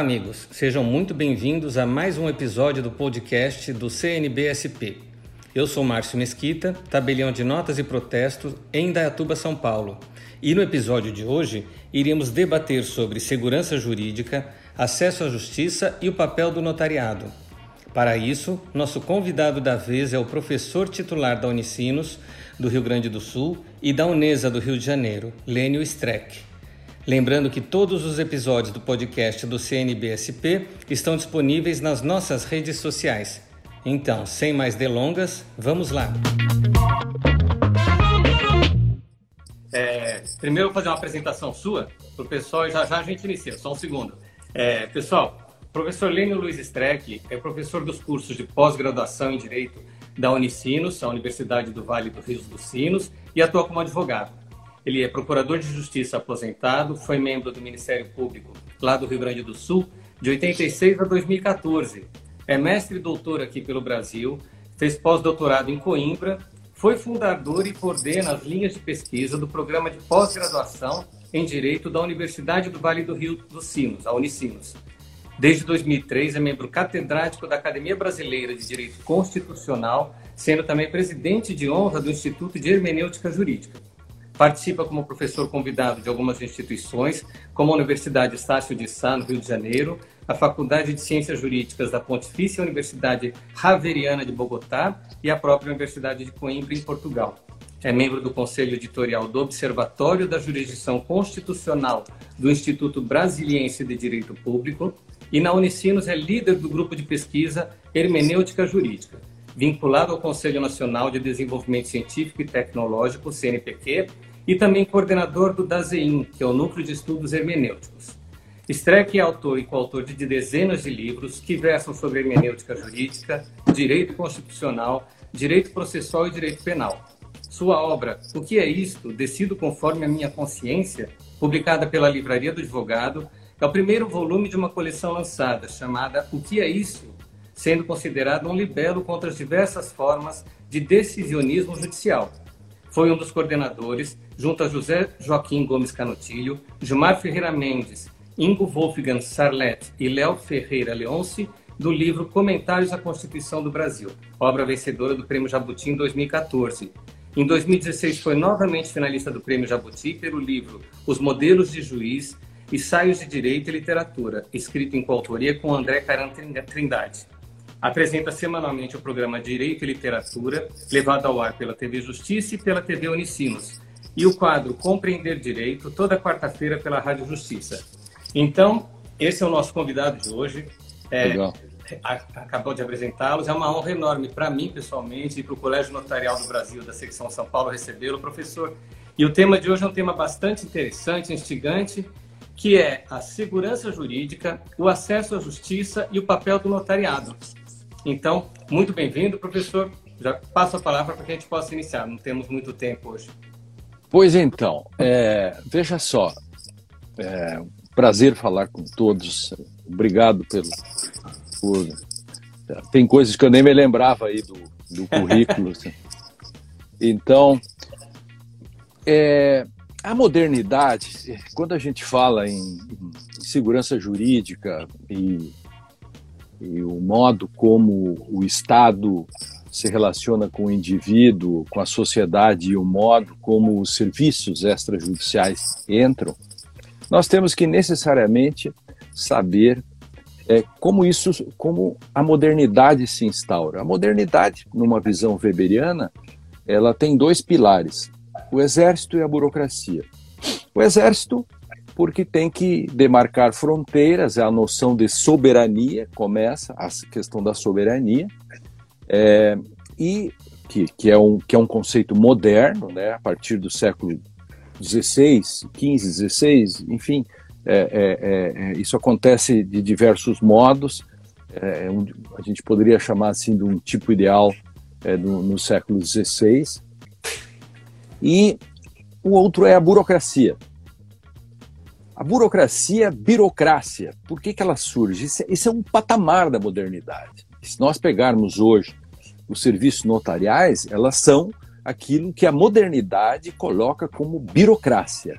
Olá, amigos. Sejam muito bem-vindos a mais um episódio do podcast do CNBSP. Eu sou Márcio Mesquita, tabelião de notas e protestos em Dayatuba, São Paulo. E no episódio de hoje, iremos debater sobre segurança jurídica, acesso à justiça e o papel do notariado. Para isso, nosso convidado da vez é o professor titular da Unicinos, do Rio Grande do Sul, e da Unesa do Rio de Janeiro, Lênio Streck. Lembrando que todos os episódios do podcast do CNBSP estão disponíveis nas nossas redes sociais. Então, sem mais delongas, vamos lá! É, primeiro, vou fazer uma apresentação sua para o pessoal e já já a gente inicia. Só um segundo. É, pessoal, professor Lênio Luiz Streck é professor dos cursos de pós-graduação em Direito da Unicinos, a Universidade do Vale do Rio dos Sinos, e atua como advogado. Ele é procurador de justiça aposentado, foi membro do Ministério Público lá do Rio Grande do Sul de 86 a 2014. É mestre e doutor aqui pelo Brasil, fez pós-doutorado em Coimbra, foi fundador e coordena as linhas de pesquisa do programa de pós-graduação em Direito da Universidade do Vale do Rio dos Sinos, a Unicinos. Desde 2003 é membro catedrático da Academia Brasileira de Direito Constitucional, sendo também presidente de honra do Instituto de Hermenêutica Jurídica. Participa como professor convidado de algumas instituições, como a Universidade Estácio de Sá, no Rio de Janeiro, a Faculdade de Ciências Jurídicas da Pontifícia Universidade Javeriana de Bogotá e a própria Universidade de Coimbra, em Portugal. É membro do Conselho Editorial do Observatório da Jurisdição Constitucional do Instituto Brasiliense de Direito Público e na Unicinos é líder do grupo de pesquisa Hermenêutica Jurídica, vinculado ao Conselho Nacional de Desenvolvimento Científico e Tecnológico, CNPq, e também coordenador do DASEIN, que é o Núcleo de Estudos Hermenêuticos. Streck é autor e coautor de dezenas de livros que versam sobre hermenêutica jurídica, direito constitucional, direito processual e direito penal. Sua obra, O que é isto? Decido conforme a minha consciência, publicada pela Livraria do Advogado, é o primeiro volume de uma coleção lançada chamada O que é isso? Sendo considerado um libelo contra as diversas formas de decisionismo judicial. Foi um dos coordenadores junto a José Joaquim Gomes Canotilho, Gilmar Ferreira Mendes, Ingo Wolfgang Sarlet e Léo Ferreira Leonce, do livro Comentários à Constituição do Brasil, obra vencedora do Prêmio Jabuti em 2014. Em 2016 foi novamente finalista do Prêmio Jabuti pelo livro Os Modelos de Juiz, Ensaios de Direito e Literatura, escrito em coautoria com André Caran Trindade. Apresenta semanalmente o programa Direito e Literatura, levado ao ar pela TV Justiça e pela TV Unicinos, e o quadro Compreender Direito, toda quarta-feira pela Rádio Justiça. Então, esse é o nosso convidado de hoje. É, Legal. acabou de apresentá-los. É uma honra enorme para mim, pessoalmente, e para o Colégio Notarial do Brasil, da secção São Paulo, recebê-lo, professor. E o tema de hoje é um tema bastante interessante, instigante, que é a segurança jurídica, o acesso à justiça e o papel do notariado. Então, muito bem-vindo, professor. Já passo a palavra para que a gente possa iniciar. Não temos muito tempo hoje. Pois então, é, veja só, é, prazer falar com todos. Obrigado pelo. Por, tem coisas que eu nem me lembrava aí do, do currículo. assim. Então, é, a modernidade, quando a gente fala em, em segurança jurídica e, e, o modo como o Estado se relaciona com o indivíduo, com a sociedade e o modo como os serviços extrajudiciais entram, nós temos que necessariamente saber é, como isso, como a modernidade se instaura. A modernidade, numa visão weberiana, ela tem dois pilares: o exército e a burocracia. O exército, porque tem que demarcar fronteiras, é a noção de soberania começa a questão da soberania, é, e que, que, é um, que é um conceito moderno, né, a partir do século 16, 15, 16, enfim, é, é, é, isso acontece de diversos modos. É, um, a gente poderia chamar assim de um tipo ideal é, do, no século 16. E o outro é a burocracia. A burocracia, birocrácia, por que, que ela surge? Isso é, isso é um patamar da modernidade. Se nós pegarmos hoje os serviços notariais, elas são aquilo que a modernidade coloca como burocracia,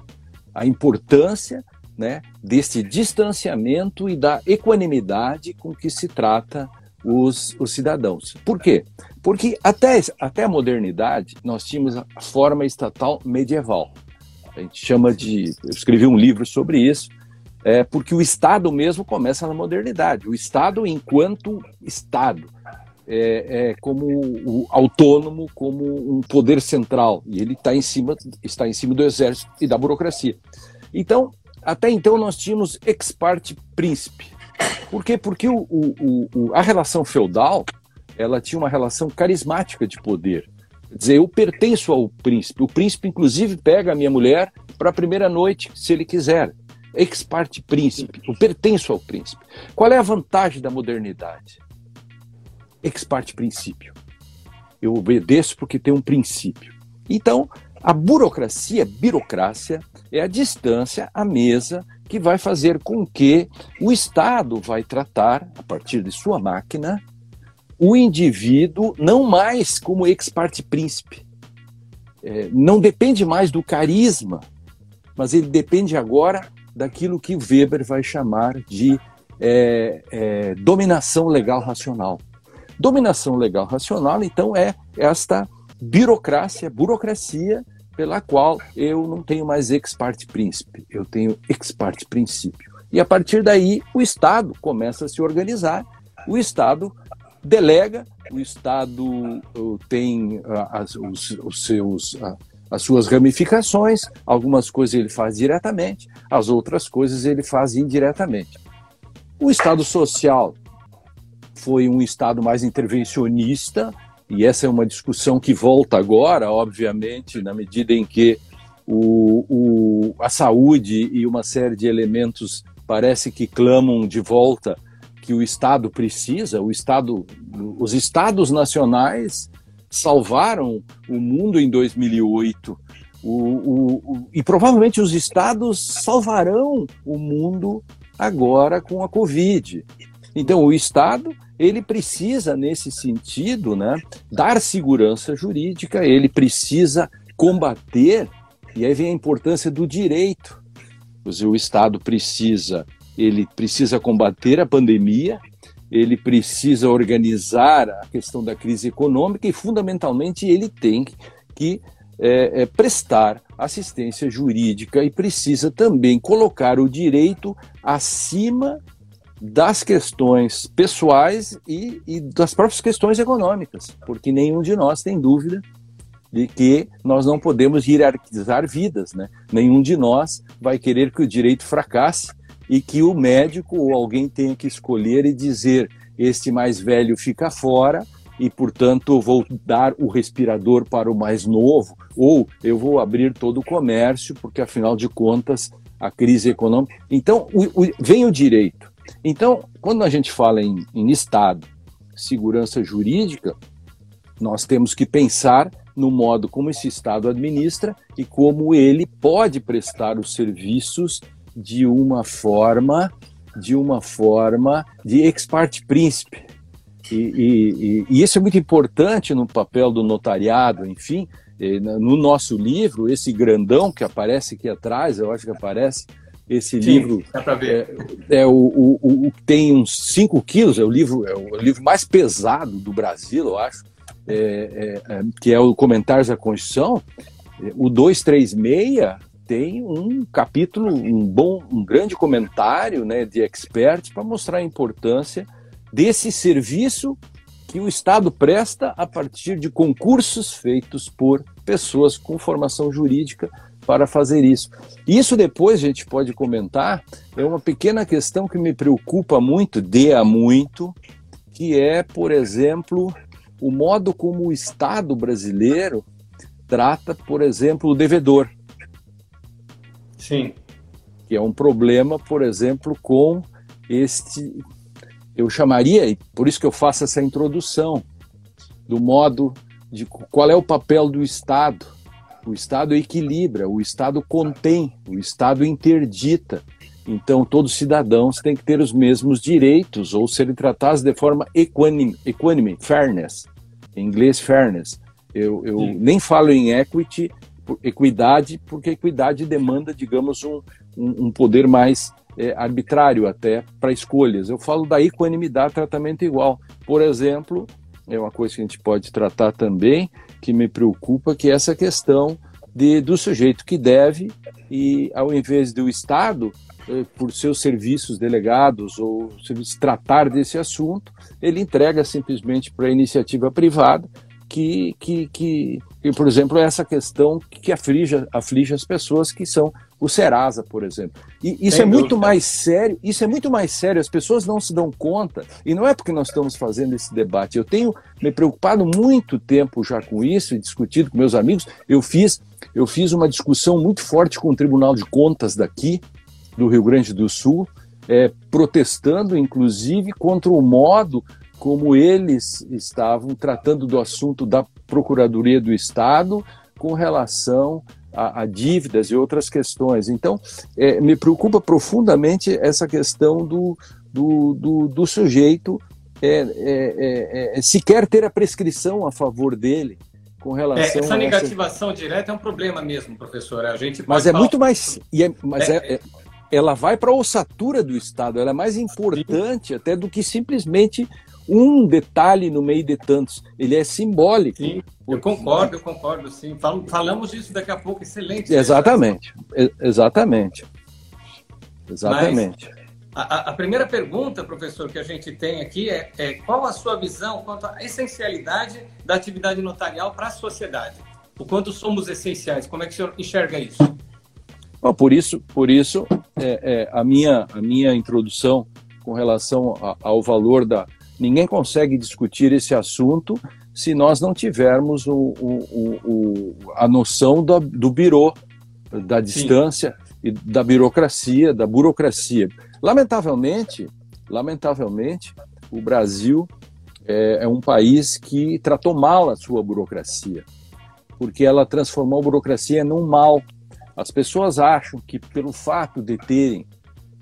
a importância né, deste distanciamento e da equanimidade com que se trata os, os cidadãos. Por quê? Porque até, até a modernidade nós tínhamos a forma estatal medieval. A gente chama de. Eu escrevi um livro sobre isso, é, porque o Estado mesmo começa na modernidade. O Estado, enquanto Estado, é, é como o autônomo, como um poder central, e ele tá em cima, está em cima do exército e da burocracia. Então, até então nós tínhamos ex parte príncipe. Por quê? Porque o, o, o, a relação feudal ela tinha uma relação carismática de poder. Quer dizer, eu pertenço ao príncipe. O príncipe, inclusive, pega a minha mulher para a primeira noite, se ele quiser. Ex parte príncipe. Eu pertenço ao príncipe. Qual é a vantagem da modernidade? Ex parte princípio. Eu obedeço porque tem um princípio. Então, a burocracia, burocrácia, é a distância, a mesa que vai fazer com que o Estado vai tratar, a partir de sua máquina, o indivíduo não mais como ex parte príncipe. É, não depende mais do carisma, mas ele depende agora daquilo que Weber vai chamar de é, é, dominação legal racional. Dominação legal racional, então, é esta burocracia, burocracia pela qual eu não tenho mais ex parte príncipe, eu tenho ex parte princípio. E a partir daí o Estado começa a se organizar, o Estado delega, o Estado uh, tem uh, as, os, os seus, uh, as suas ramificações, algumas coisas ele faz diretamente, as outras coisas ele faz indiretamente. O Estado social foi um Estado mais intervencionista, e essa é uma discussão que volta agora, obviamente, na medida em que o, o, a saúde e uma série de elementos parece que clamam de volta que o Estado precisa, o Estado, os Estados nacionais salvaram o mundo em 2008 o, o, e provavelmente os Estados salvarão o mundo agora com a Covid. Então, o Estado ele precisa, nesse sentido, né, dar segurança jurídica, ele precisa combater, e aí vem a importância do direito. O Estado precisa, ele precisa combater a pandemia, ele precisa organizar a questão da crise econômica e, fundamentalmente, ele tem que é, é, prestar assistência jurídica e precisa também colocar o direito acima das questões pessoais e, e, das próprias questões econômicas, porque nenhum de nós tem dúvida de que nós não podemos hierarquizar vidas, né? Nenhum de nós vai querer que o direito fracasse e que o médico ou alguém tenha que escolher e dizer este mais velho fica fora e, portanto, vou dar o respirador para o mais novo, ou eu vou abrir todo o comércio, porque, afinal de contas, a crise econômica. Então, o, o, vem o direito. Então, quando a gente fala em, em Estado, segurança jurídica, nós temos que pensar no modo como esse Estado administra e como ele pode prestar os serviços de uma forma, de uma forma de ex parte príncipe. E, e, e, isso é muito importante no papel do notariado, enfim. No nosso livro, esse grandão que aparece aqui atrás, eu acho que aparece, esse Sim, livro é, é o, o, o, tem uns 5 quilos, é o livro é o livro mais pesado do Brasil, eu acho, é, é, é que é o Comentários da Constituição. O 236 tem um capítulo, um bom, um grande comentário né, de experts para mostrar a importância desse serviço que o Estado presta a partir de concursos feitos por pessoas com formação jurídica para fazer isso. Isso depois a gente pode comentar, é uma pequena questão que me preocupa muito, dea muito, que é, por exemplo, o modo como o Estado brasileiro trata, por exemplo, o devedor. Sim. Que é um problema, por exemplo, com este. Eu chamaria, e por isso que eu faço essa introdução, do modo de qual é o papel do Estado o Estado equilibra, o Estado contém, o Estado interdita. Então, todos os cidadãos têm que ter os mesmos direitos ou serem tratados de forma equânime, equânime fairness. Em inglês, fairness. Eu, eu nem falo em equity, equidade, porque equidade demanda, digamos, um, um, um poder mais é, arbitrário até para escolhas. Eu falo da equanimidade, tratamento igual. Por exemplo, é uma coisa que a gente pode tratar também, que me preocupa, que é essa questão de, do sujeito que deve e, ao invés do Estado, eh, por seus serviços delegados ou serviços tratar desse assunto, ele entrega simplesmente para a iniciativa privada, que, que, que, que, por exemplo, essa questão que aflige, aflige as pessoas que são o Serasa, por exemplo. E isso Sem é muito mais sério, isso é muito mais sério, as pessoas não se dão conta, e não é porque nós estamos fazendo esse debate. Eu tenho me preocupado muito tempo já com isso e discutido com meus amigos. Eu fiz, eu fiz uma discussão muito forte com o Tribunal de Contas daqui, do Rio Grande do Sul, é, protestando, inclusive, contra o modo como eles estavam tratando do assunto da Procuradoria do Estado com relação a, a dívidas e outras questões. Então, é, me preocupa profundamente essa questão do, do, do, do sujeito é, é, é, é sequer ter a prescrição a favor dele com relação é, essa negativação essa... direta é um problema mesmo, professor. A gente mas é falar... muito mais, é, mas é, ela vai para a ossatura do Estado. Ela é mais importante Sim. até do que simplesmente um detalhe no meio de tantos. Ele é simbólico. Sim, eu concordo, eu concordo, sim. Falamos disso daqui a pouco, excelente. Exatamente, exatamente. Exatamente. a, a, primeira pergunta, professor, que a gente tem aqui é, é qual a sua visão quanto à essencialidade da atividade notarial para a sociedade? O quanto somos essenciais? Como é que o senhor enxerga isso? Bom, por isso, por isso é, é, a, minha, a minha introdução com relação a, ao valor da, Ninguém consegue discutir esse assunto se nós não tivermos o, o, o, a noção do, do birô, da distância Sim. e da burocracia, da burocracia. Lamentavelmente, lamentavelmente, o Brasil é, é um país que tratou mal a sua burocracia, porque ela transformou a burocracia num mal. As pessoas acham que pelo fato de terem,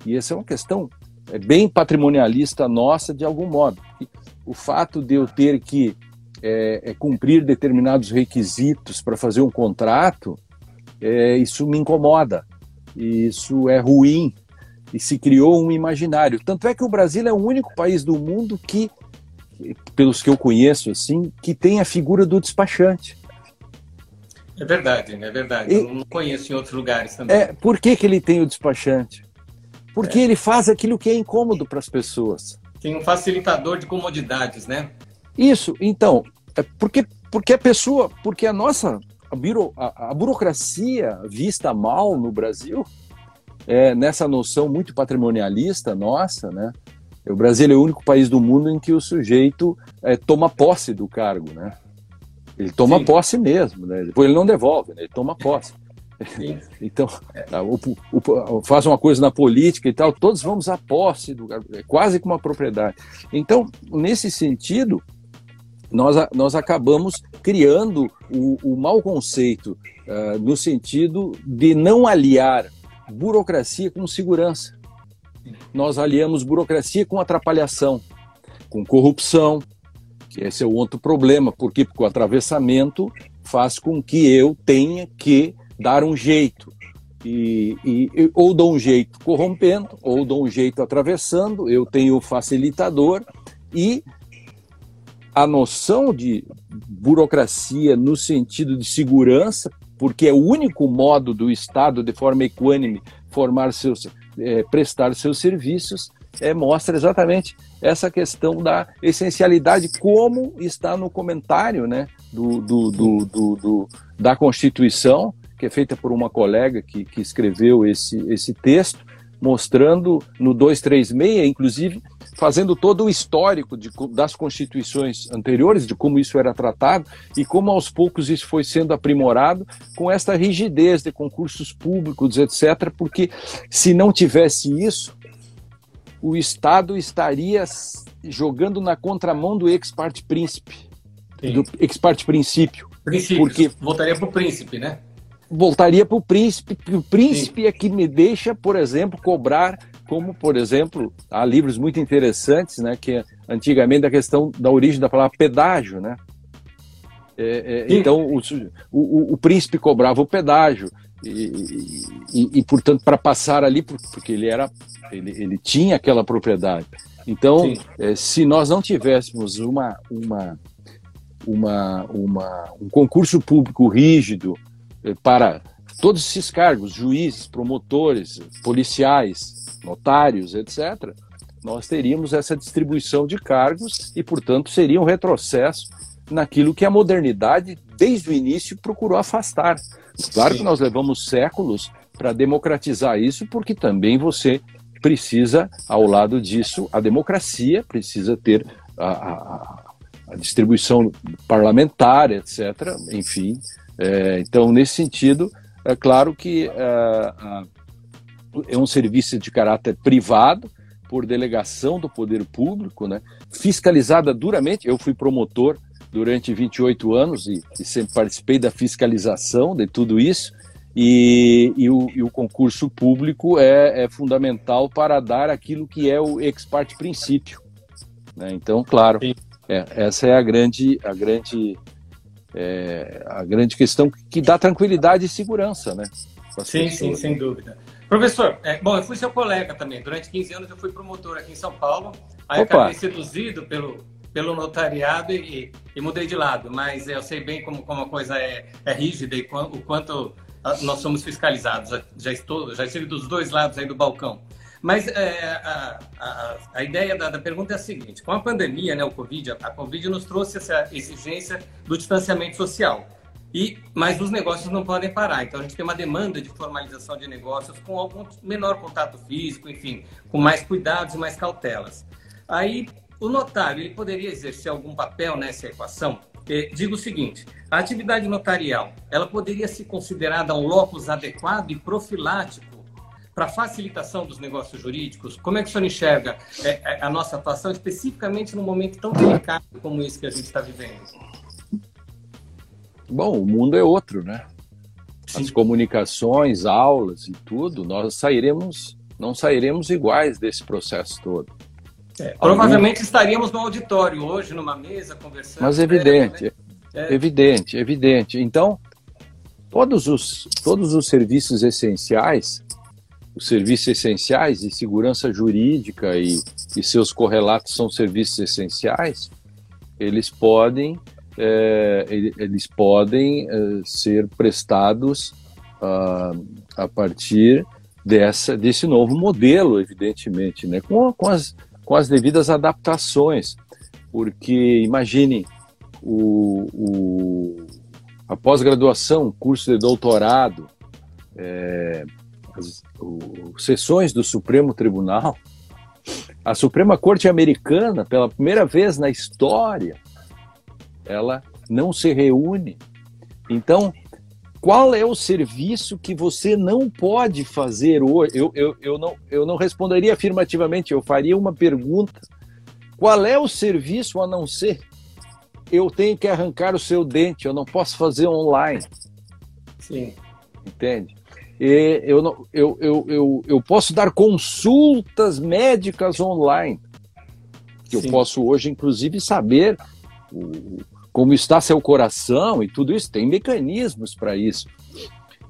e essa é uma questão é bem patrimonialista nossa de algum modo. O fato de eu ter que é, é, cumprir determinados requisitos para fazer um contrato, é, isso me incomoda, isso é ruim e se criou um imaginário. Tanto é que o Brasil é o único país do mundo que, pelos que eu conheço, assim, que tem a figura do despachante. É verdade, é verdade. E, eu não conheço em outros lugares também. É, por que, que ele tem o despachante? Porque é. ele faz aquilo que é incômodo para as pessoas. Tem um facilitador de comodidades, né? Isso, então, é porque, porque a pessoa, porque a nossa, a, biro, a, a burocracia vista mal no Brasil, é, nessa noção muito patrimonialista nossa, né? O Brasil é o único país do mundo em que o sujeito é, toma posse do cargo, né? Ele toma Sim. posse mesmo, né? Depois ele não devolve, né? ele toma posse. Então, o, o, faz uma coisa na política e tal, todos vamos à posse, do, é quase como uma propriedade. Então, nesse sentido, nós, nós acabamos criando o, o mau conceito uh, no sentido de não aliar burocracia com segurança. Nós aliamos burocracia com atrapalhação, com corrupção, que esse é o outro problema, porque, porque o atravessamento faz com que eu tenha que dar um jeito. E, e, ou dou um jeito corrompendo, ou dou um jeito atravessando, eu tenho o facilitador e a noção de burocracia no sentido de segurança, porque é o único modo do Estado, de forma equânime, formar seus, é, prestar seus serviços, é, mostra exatamente essa questão da essencialidade, como está no comentário né, do, do, do, do da Constituição, que é feita por uma colega que, que escreveu esse, esse texto, mostrando no 236, inclusive, fazendo todo o histórico de, das constituições anteriores, de como isso era tratado e como aos poucos isso foi sendo aprimorado com esta rigidez de concursos públicos, etc., porque se não tivesse isso, o Estado estaria jogando na contramão do ex parte príncipe, do ex parte princípio. Princípio, porque voltaria para o príncipe, né? Voltaria para o príncipe, que o príncipe Sim. é que me deixa, por exemplo, cobrar, como, por exemplo, há livros muito interessantes, né, que é, antigamente a questão da origem da palavra pedágio, né? É, é, então, o, o, o, príncipe cobrava o pedágio, e, e, e portanto, para passar ali, porque ele era, ele, ele tinha aquela propriedade. Então, é, se nós não tivéssemos uma, uma, uma, uma, um concurso público rígido para todos esses cargos, juízes, promotores, policiais, notários, etc., nós teríamos essa distribuição de cargos e, portanto, seria um retrocesso naquilo que a modernidade, desde o início, procurou afastar. Claro Sim. que nós levamos séculos para democratizar isso, porque também você precisa, ao lado disso, a democracia precisa ter a, a, a distribuição parlamentar, etc. Enfim, é, então, nesse sentido, é claro que é, é um serviço de caráter privado, por delegação do poder público, né, fiscalizada duramente. Eu fui promotor durante 28 anos e, e sempre participei da fiscalização de tudo isso. E, e, o, e o, concurso público é, é, fundamental para dar aquilo que é o ex parte princípio. Né? Então, claro, é, essa é a grande, a grande, é, a grande questão que dá tranquilidade e segurança, né? Sim, sim, sem dúvida. Professor, é, bom, eu fui seu colega também. Durante 15 anos eu fui promotor aqui em São Paulo. Aí Opa. acabei seduzido pelo, pelo notariado e, e, mudei de lado. Mas eu sei bem como, como a coisa é, é rígida e o quanto nós somos fiscalizados. Já, já, estou, já estive dos dois lados aí do balcão. Mas é, a, a, a, ideia da, da, pergunta é a seguinte: com a pandemia, né, o Covid, a, a Covid nos trouxe essa exigência do distanciamento social. E, mas os negócios não podem parar. Então a gente tem uma demanda de formalização de negócios com algum menor contato físico, enfim, com mais cuidados e mais cautelas. Aí o notário ele poderia exercer algum papel nessa equação? digo o seguinte: a atividade notarial ela poderia ser considerada um locus adequado e profilático para facilitação dos negócios jurídicos? Como é que o senhor enxerga é, é, a nossa atuação, especificamente num momento tão delicado como esse que a gente está vivendo? Bom, o mundo é outro, né? Sim. As comunicações, aulas e tudo, nós sairemos, não sairemos iguais desse processo todo. É, provavelmente Algum... estaríamos no auditório hoje, numa mesa, conversando. Mas evidente, né? é. evidente, evidente. Então, todos os, todos os serviços essenciais, os serviços essenciais de segurança jurídica e, e seus correlatos são serviços essenciais, eles podem é, eles podem é, ser prestados uh, a partir dessa, desse novo modelo, evidentemente, né? com, com, as, com as devidas adaptações. Porque, imagine, o, o a pós-graduação, curso de doutorado, é, as o, sessões do Supremo Tribunal, a Suprema Corte Americana, pela primeira vez na história, ela não se reúne. Então, qual é o serviço que você não pode fazer hoje? Eu, eu, eu, não, eu não responderia afirmativamente, eu faria uma pergunta. Qual é o serviço a não ser eu tenho que arrancar o seu dente, eu não posso fazer online? Sim. Entende? E eu, não, eu, eu, eu, eu posso dar consultas médicas online. Que eu posso hoje, inclusive, saber o, como está seu coração e tudo isso, tem mecanismos para isso.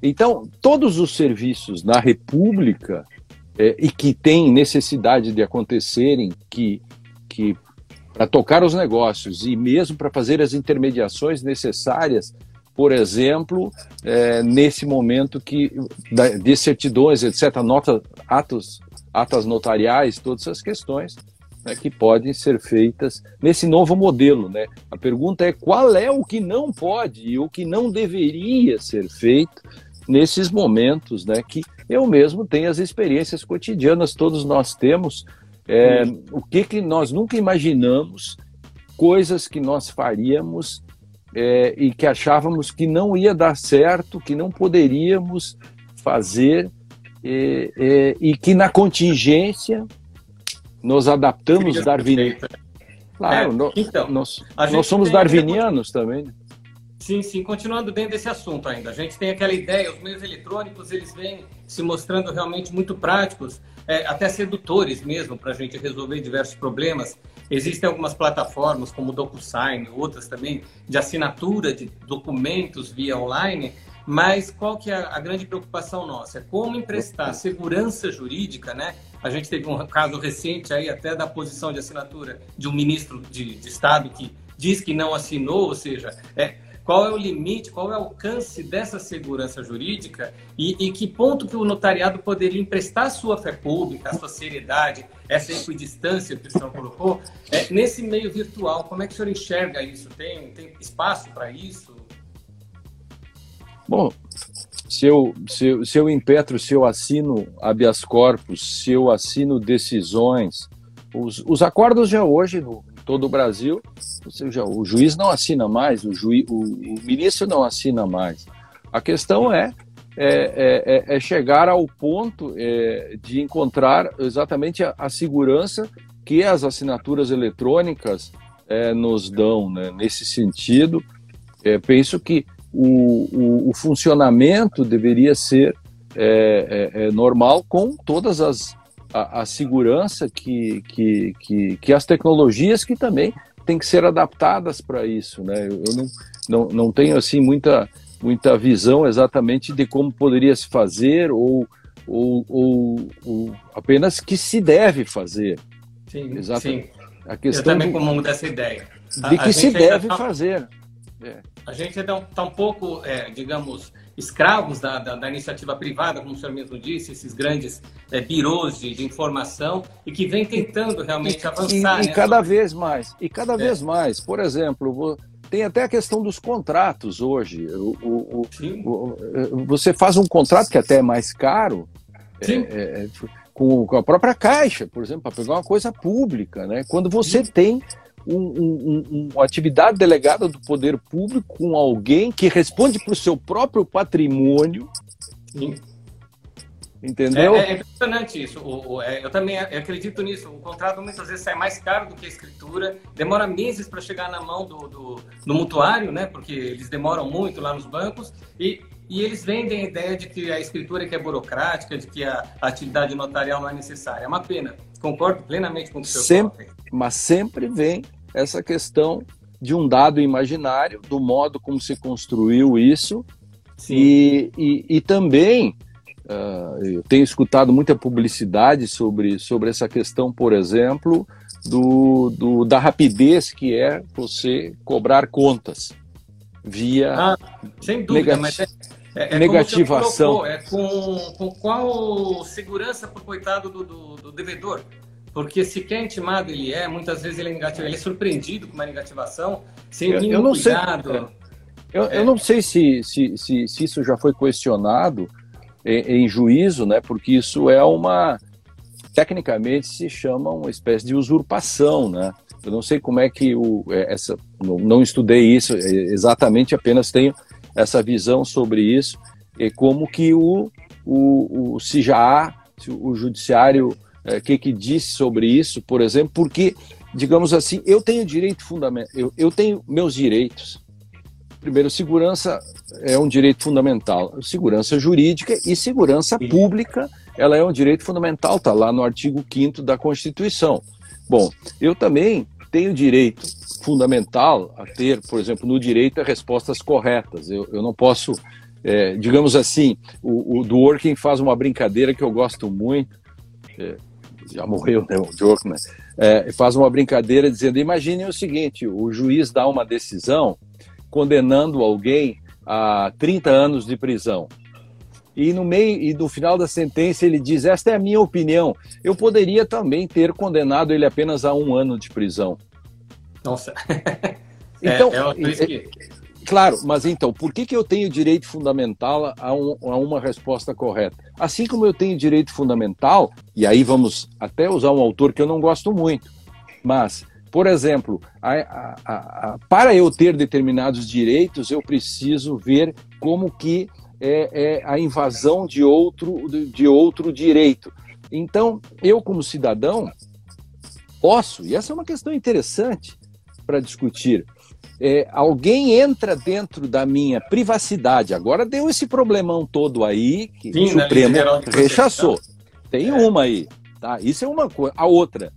Então, todos os serviços na República é, e que têm necessidade de acontecerem, que, que para tocar os negócios e mesmo para fazer as intermediações necessárias, por exemplo, é, nesse momento que de certidões, etc., nota, atos, atas notariais, todas essas questões, né, que podem ser feitas nesse novo modelo. Né? A pergunta é qual é o que não pode e o que não deveria ser feito nesses momentos, né, que eu mesmo tenho as experiências cotidianas, todos nós temos, é, o que, que nós nunca imaginamos, coisas que nós faríamos é, e que achávamos que não ia dar certo, que não poderíamos fazer e, e, e que na contingência nos adaptamos darwinianos. Claro, é, então, nós, nós somos darwinianos também. Né? Sim, sim. Continuando dentro desse assunto ainda. A gente tem aquela ideia, os meios eletrônicos, eles vêm se mostrando realmente muito práticos, é, até sedutores mesmo, para a gente resolver diversos problemas. Existem algumas plataformas, como o DocuSign, outras também, de assinatura de documentos via online, Mas qual que é a grande preocupação nossa? É como emprestar segurança jurídica, né? A gente teve um caso recente aí até da posição de assinatura de um ministro de, de Estado que diz que não assinou, ou seja, é, qual é o limite, qual é o alcance dessa segurança jurídica e, e que ponto que o notariado poderia emprestar a sua fé pública, a sua seriedade, essa equidistância que o senhor colocou, é, nesse meio virtual. Como é que o senhor enxerga isso? Tem, tem espaço para isso? Bom, se eu, se, se eu impetro, se eu assino habeas corpus, se eu assino decisões, os, os acordos já hoje, no, todo o Brasil, ou seja, o juiz não assina mais, o, juiz, o, o ministro não assina mais. A questão é, é, é, é chegar ao ponto é, de encontrar exatamente a, a, segurança que as assinaturas eletrônicas é, nos dão. Né? Nesse sentido, é, penso que o, o, o, funcionamento deveria ser é, normal com todas as a, a segurança que, que, que, que, as tecnologias que também têm que ser adaptadas para isso, né? Eu, eu não, não, não tenho assim muita, muita visão exatamente de como poderia se fazer ou, ou, ou, ou apenas que se deve fazer. Sim, exatamente. sim. A questão eu também de, comungo dessa ideia. De que se deve tá, fazer. É. A gente está tá um pouco, é, digamos, escravos da, da, da, iniciativa privada, como o senhor mesmo disse, esses grandes é, birôs de, de, informação e que vem tentando realmente avançar. E, e né, cada vez mais, e cada é. vez mais. Por exemplo, tem até a questão dos contratos hoje. O, o, o, você faz um contrato que até é mais caro, é, é, com, com, a própria caixa, por exemplo, para pegar uma coisa pública, né? Quando você Sim. tem um, um, uma atividade delegada do poder público com alguém que responde para o seu próprio patrimônio. Sim. Entendeu? É, é impressionante isso. O, o, é, eu também acredito nisso. O contrato muitas vezes sai mais caro do que a escritura, demora meses para chegar na mão do, do, do, mutuário, né? Porque eles demoram muito lá nos bancos e, e eles vendem a ideia de que a escritura é que é burocrática, de que a, a atividade notarial não é necessária. É uma pena. Concordo plenamente com o que o senhor sempre, Mas sempre vem essa questão de um dado imaginário, do modo como se construiu isso, e, e, e, também uh, eu tenho escutado muita publicidade sobre, sobre essa questão, por exemplo, do, do, da rapidez que é você cobrar contas via ah, sem dúvida, mas é, é, é negativação. Colocou, é com, com qual segurança para o coitado do, do, do devedor? Porque sequer intimado ele é, muitas vezes ele é negativo, ele é surpreendido com uma negativação, sem eu, eu não cuidado. Sei, é. eu, é. eu não sei se, se, se, se, isso já foi questionado em, em, juízo, né? Porque isso é uma. Tecnicamente se chama uma espécie de usurpação, né? Eu não sei como é que o, é, essa. Não, não estudei isso exatamente, apenas tenho essa visão sobre isso, e como que o, o, o se já há, o judiciário é, que, que disse sobre isso, por exemplo, porque, digamos assim, eu tenho direito fundamental, eu, eu tenho meus direitos. Primeiro, segurança é um direito fundamental. Segurança jurídica e segurança pública, ela é um direito fundamental, está lá no artigo 5 da Constituição. Bom, eu também tenho direito fundamental a ter, por exemplo, no direito a respostas corretas. Eu, eu não posso, é, digamos assim, o, o Dworkin faz uma brincadeira que eu gosto muito, é, já morreu, né, o Joke, né? É, faz uma brincadeira dizendo: imagine o seguinte, o juiz dá uma decisão condenando alguém a 30 anos de prisão. E no meio e no final da sentença ele diz: esta é a minha opinião. Eu poderia também ter condenado ele apenas a um ano de prisão. Nossa. Então, é, é, Claro, mas então, por que, que eu tenho direito fundamental a, um, a, uma resposta correta? Assim como eu tenho direito fundamental, e aí vamos até usar um autor que eu não gosto muito, mas, por exemplo, a, a, para eu ter determinados direitos, eu preciso ver como que é, é a invasão de outro, de outro direito. Então, eu como cidadão, posso, e essa é uma questão interessante para discutir, é, alguém entra dentro da minha privacidade. Agora deu esse problemão todo aí que Sim, o Supremo rechaçou. Tem é. uma aí, tá? Isso é uma coisa. A outra,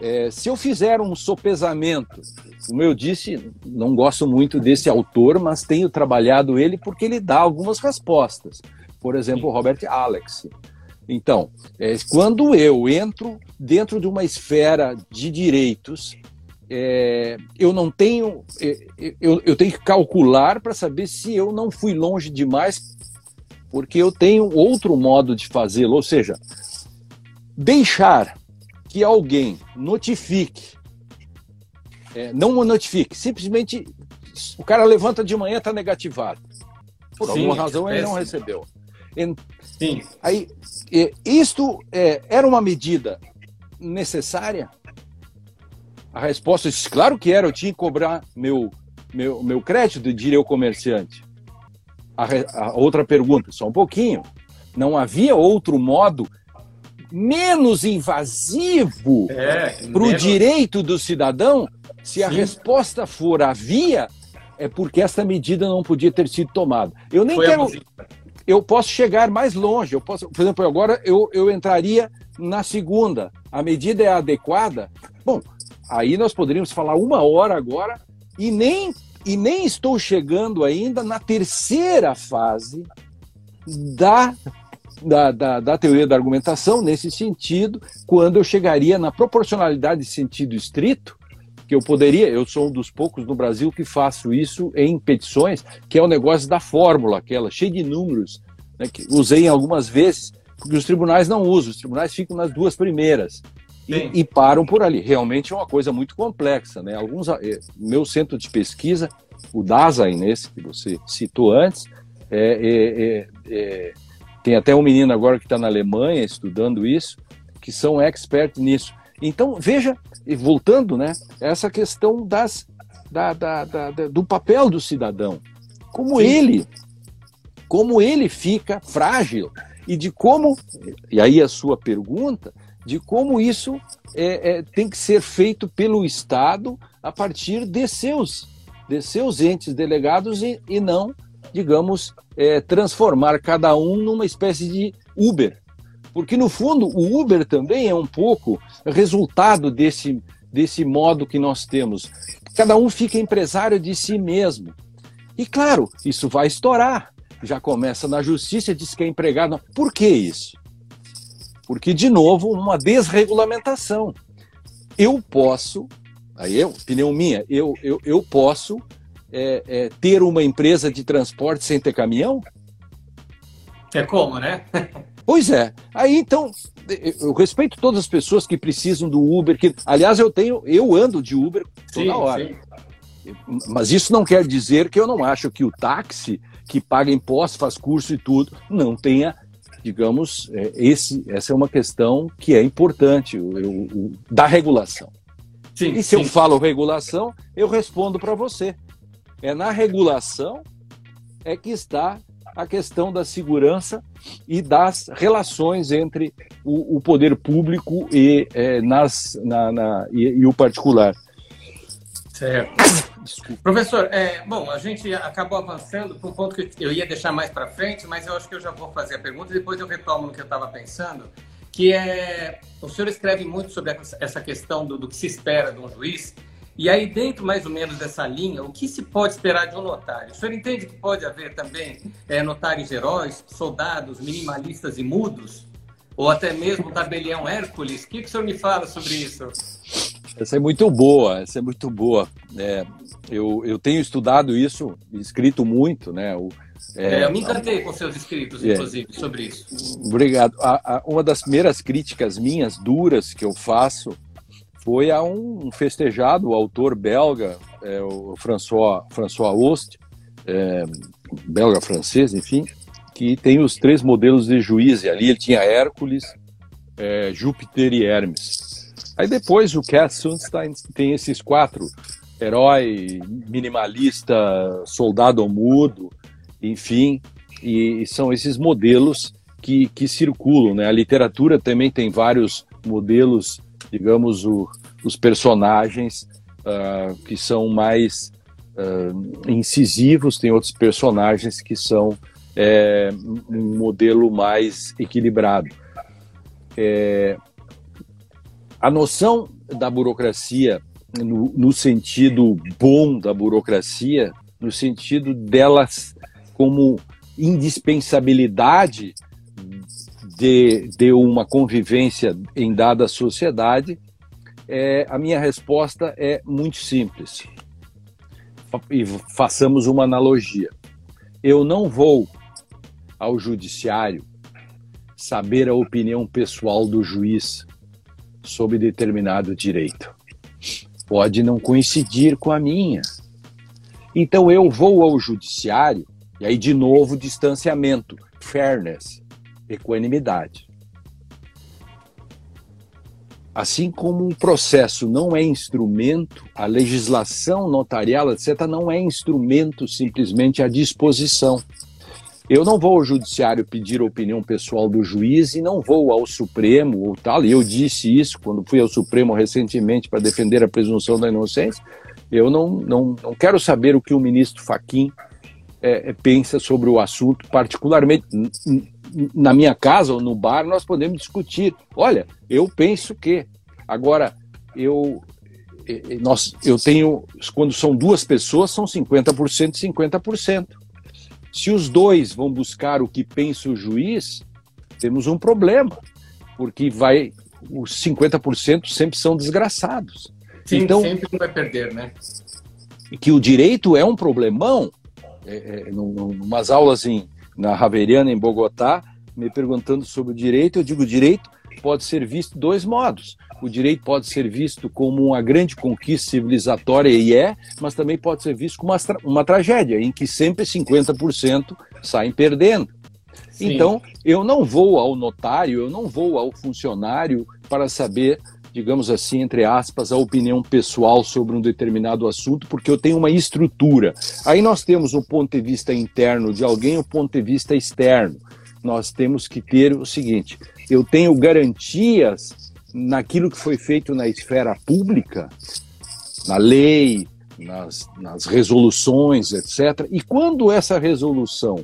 é, se eu fizer um sopesamento como eu disse, não gosto muito desse autor, mas tenho trabalhado ele porque ele dá algumas respostas. Por exemplo, Robert Alex. Então, é, quando eu entro dentro de uma esfera de direitos, é, eu não tenho, é, eu, eu tenho que calcular para saber se eu não fui longe demais, porque eu tenho outro modo de fazê-lo, ou seja, deixar que alguém notifique é, não o notifique, simplesmente o cara levanta de manhã está negativado. Por Sim, alguma razão ele não recebeu. Sim. Aí, isto é, era uma medida necessária? A resposta é claro que era, eu tinha que cobrar meu, meu, meu crédito, diria o comerciante. A, a outra pergunta, só um pouquinho. Não havia outro modo menos invasivo é, para o menos... direito do cidadão se a Sim. resposta for a via, é porque essa medida não podia ter sido tomada. Eu nem Foi quero. Eu posso chegar mais longe. Eu posso, por exemplo, agora eu, eu entraria na segunda. A medida é adequada. Bom, aí nós poderíamos falar uma hora agora e nem e nem estou chegando ainda na terceira fase da, da, da, da, teoria da argumentação, nesse sentido, quando eu chegaria na proporcionalidade de sentido estrito, que eu poderia, eu sou um dos poucos no Brasil que faço isso em petições, que é o negócio da fórmula, aquela cheia de números, né, que usei algumas vezes, porque os tribunais não usam, os tribunais ficam nas duas primeiras. E, e, param por ali. Realmente é uma coisa muito complexa. Né? Alguns, eh, meu centro de pesquisa, o Dasein, nesse que você citou antes, é, é, é, tem até um menino agora que está na Alemanha estudando isso, que são experts nisso. Então, veja e voltando, né, essa questão das, da, da, da, do papel do cidadão, como Sim. ele, como ele fica frágil e de como, e aí a sua pergunta, de como isso é, é, tem que ser feito pelo Estado a partir de seus, de seus entes delegados e, e não, digamos, é, transformar cada um numa espécie de Uber, porque, no fundo, o Uber também é um pouco resultado desse, desse modo que nós temos. Cada um fica empresário de si mesmo. E, claro, isso vai estourar. Já começa na justiça, diz que é empregado. Por que isso? Porque, de novo, uma desregulamentação. Eu posso, aí é opinião minha, eu, eu, eu posso é, é, ter uma empresa de transporte sem ter caminhão? É como, né? Pois é. Aí então, eu respeito todas as pessoas que precisam do Uber, que aliás eu tenho, eu ando de Uber toda sim, hora. Sim. Mas isso não quer dizer que eu não acho que o táxi que paga imposto, faz curso e tudo, não tenha, digamos, é, esse, essa é uma questão que é importante o, o, da regulação. Sim, e se sim. eu falo regulação, eu respondo para você. É na regulação é que está a questão da segurança e das relações entre o, o poder público e, é, nas, na, na e, e, o particular. Certo. Desculpa. Professor, é, bom, a gente acabou avançando para um ponto que eu ia deixar mais para frente, mas eu acho que eu já vou fazer a pergunta e depois eu retomo no que eu estava pensando, que é, o senhor escreve muito sobre essa questão do, do que se espera de um juiz, e aí, dentro mais ou menos dessa linha, o que se pode esperar de um notário? O senhor entende que pode haver também é, notários heróis, soldados minimalistas e mudos? Ou até mesmo tabelião Hércules? O que, que o senhor me fala sobre isso? Essa é muito boa, essa é muito boa. É, eu, eu tenho estudado isso, escrito muito, né? O, é, eu me encantei com seus escritos, é. inclusive, sobre isso. Obrigado. A, a, uma das primeiras críticas minhas, duras, que eu faço foi a um festejado autor belga, é, o François, François Host, é, belga-francês, enfim, que tem os três modelos de juiz. E ali ele tinha Hércules, é, Júpiter e Hermes. Aí depois o Cass Sunstein tem esses quatro: herói, minimalista, soldado mudo, enfim, e, e são esses modelos que, que circulam. Né? A literatura também tem vários modelos digamos, o, os personagens uh, que são mais uh, incisivos, tem outros personagens que são é, um modelo mais equilibrado. É, a noção da burocracia no, no sentido bom da burocracia, no sentido delas como indispensabilidade de, de uma convivência em dada sociedade, é, a minha resposta é muito simples. E façamos uma analogia. Eu não vou ao judiciário saber a opinião pessoal do juiz sobre determinado direito. Pode não coincidir com a minha. Então eu vou ao judiciário, e aí de novo distanciamento, fairness equanimidade. Assim como um processo não é instrumento, a legislação notarial, etc., não é instrumento simplesmente à disposição. Eu não vou ao judiciário pedir a opinião pessoal do juiz e não vou ao Supremo ou tal. E eu disse isso quando fui ao Supremo recentemente para defender a presunção da inocência. Eu não, não, não quero saber o que o ministro Faquim é, pensa sobre o assunto, particularmente na minha casa ou no bar, nós podemos discutir. Olha, eu penso que. Agora, eu, nós, eu tenho. Quando são duas pessoas, são 50% e 50%. Se os dois vão buscar o que pensa o juiz, temos um problema, porque vai os 50% sempre são desgraçados. Sim, então, sempre vai perder, né? Que o direito é um problemão. É, é, umas aulas em, na Raveriana, em Bogotá, me perguntando sobre o direito. Eu digo: direito pode ser visto de dois modos. O direito pode ser visto como uma grande conquista civilizatória, e é, mas também pode ser visto como uma, uma tragédia, em que sempre 50% saem perdendo. Sim. Então, eu não vou ao notário, eu não vou ao funcionário para saber digamos assim, entre aspas, a opinião pessoal sobre um determinado assunto, porque eu tenho uma estrutura. Aí nós temos o ponto de vista interno de alguém, o ponto de vista externo. Nós temos que ter o seguinte: eu tenho garantias naquilo que foi feito na esfera pública, na lei, nas, nas resoluções, etc. E quando essa resolução